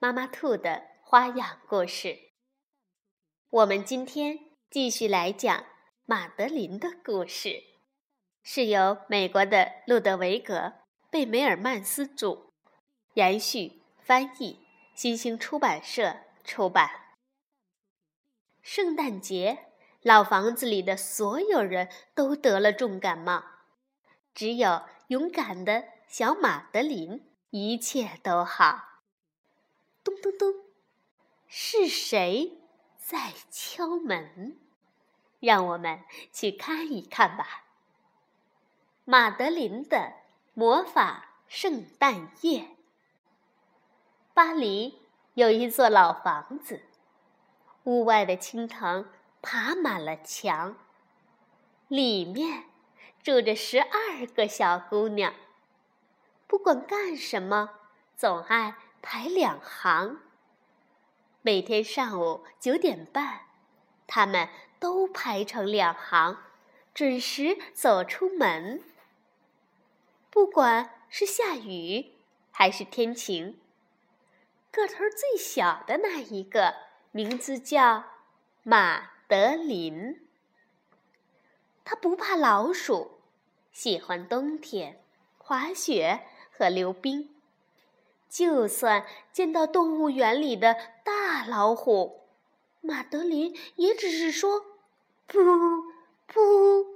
妈妈兔的花样故事。我们今天继续来讲马德琳的故事，是由美国的路德维格·贝梅尔曼斯著，延续翻译，新兴出版社出版。圣诞节，老房子里的所有人都得了重感冒，只有勇敢的小马德琳一切都好。咚咚咚，是谁在敲门？让我们去看一看吧。马德琳的魔法圣诞夜。巴黎有一座老房子，屋外的青藤爬满了墙，里面住着十二个小姑娘，不管干什么，总爱。排两行。每天上午九点半，他们都排成两行，准时走出门。不管是下雨还是天晴，个头最小的那一个名字叫马德琳。他不怕老鼠，喜欢冬天，滑雪和溜冰。就算见到动物园里的大老虎，马德琳也只是说“噗噗”。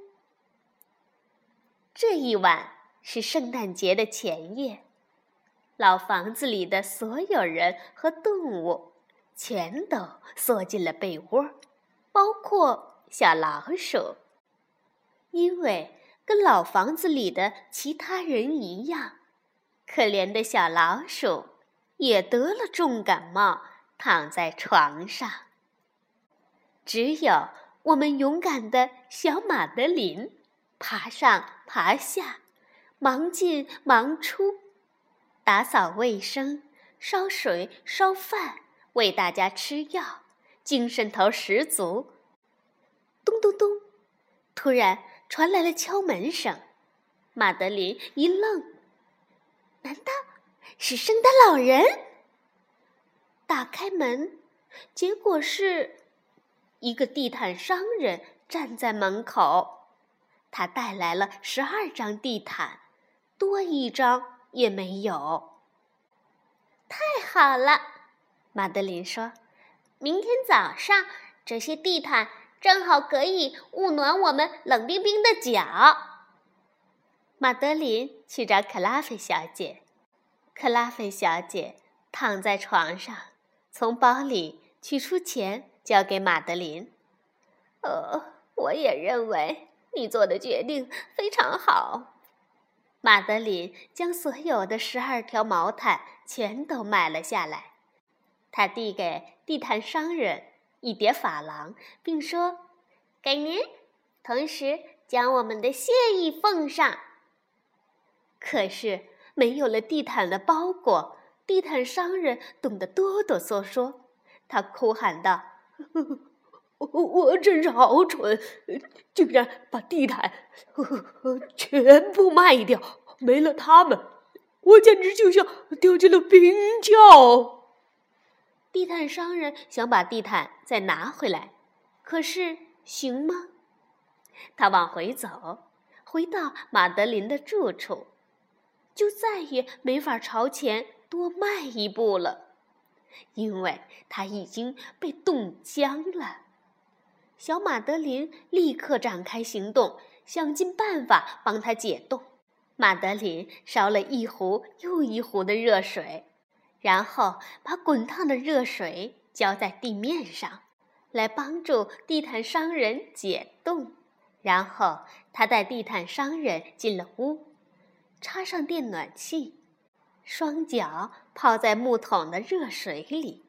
这一晚是圣诞节的前夜，老房子里的所有人和动物全都缩进了被窝，包括小老鼠，因为跟老房子里的其他人一样。可怜的小老鼠也得了重感冒，躺在床上。只有我们勇敢的小马德琳，爬上爬下，忙进忙出，打扫卫生、烧水烧饭、喂大家吃药，精神头十足。咚咚咚！突然传来了敲门声，马德琳一愣。难道是圣诞老人？打开门，结果是一个地毯商人站在门口。他带来了十二张地毯，多一张也没有。太好了，马德琳说：“明天早上这些地毯正好可以捂暖我们冷冰冰的脚。”马德琳去找克拉菲小姐。克拉菲小姐躺在床上，从包里取出钱交给马德琳。呃，我也认为你做的决定非常好。马德琳将所有的十二条毛毯全都买了下来。他递给地毯商人一叠珐琅，并说：“给您，同时将我们的谢意奉上。”可是。没有了地毯的包裹，地毯商人冻得哆哆嗦嗦。他哭喊道：“我我真是好蠢，竟然把地毯全部卖掉！没了他们，我简直就像掉进了冰窖。”地毯商人想把地毯再拿回来，可是行吗？他往回走，回到马德琳的住处。就再也没法朝前多迈一步了，因为他已经被冻僵了。小马德琳立刻展开行动，想尽办法帮他解冻。马德琳烧了一壶又一壶的热水，然后把滚烫的热水浇在地面上，来帮助地毯商人解冻。然后他带地毯商人进了屋。插上电暖气，双脚泡在木桶的热水里。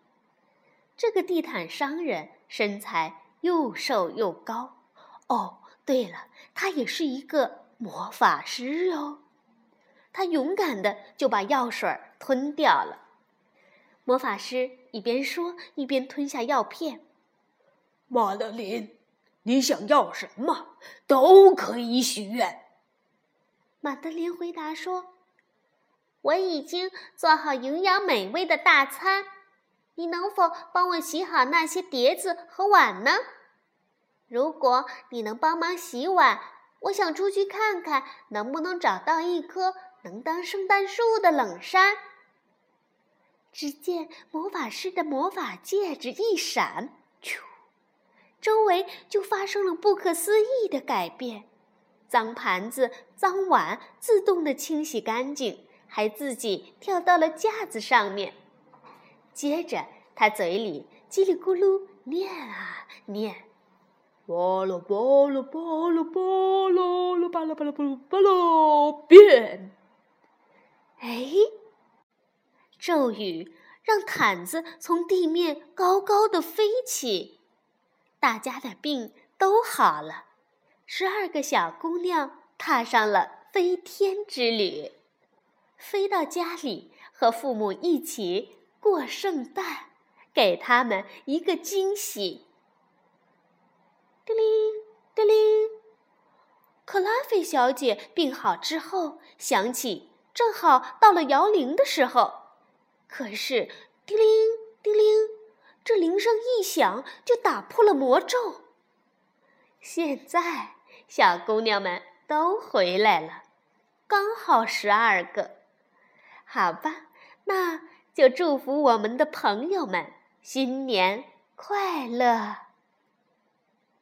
这个地毯商人身材又瘦又高。哦，对了，他也是一个魔法师哦。他勇敢的就把药水吞掉了。魔法师一边说，一边吞下药片。玛德琳，你想要什么都可以许愿。玛德琳回答说：“我已经做好营养美味的大餐，你能否帮我洗好那些碟子和碗呢？如果你能帮忙洗碗，我想出去看看能不能找到一棵能当圣诞树的冷杉。”只见魔法师的魔法戒指一闪，周围就发生了不可思议的改变。脏盘子、脏碗自动的清洗干净，还自己跳到了架子上面。接着，他嘴里叽里咕噜念啊念：“巴拉巴拉巴拉巴拉巴拉巴拉巴拉巴拉变。”哎。咒语让毯子从地面高高的飞起，大家的病都好了。十二个小姑娘踏上了飞天之旅，飞到家里和父母一起过圣诞，给他们一个惊喜。叮铃叮铃，克拉菲小姐病好之后，想起正好到了摇铃的时候。可是，叮铃叮铃，这铃声一响就打破了魔咒。现在，小姑娘们都回来了，刚好十二个。好吧，那就祝福我们的朋友们新年快乐。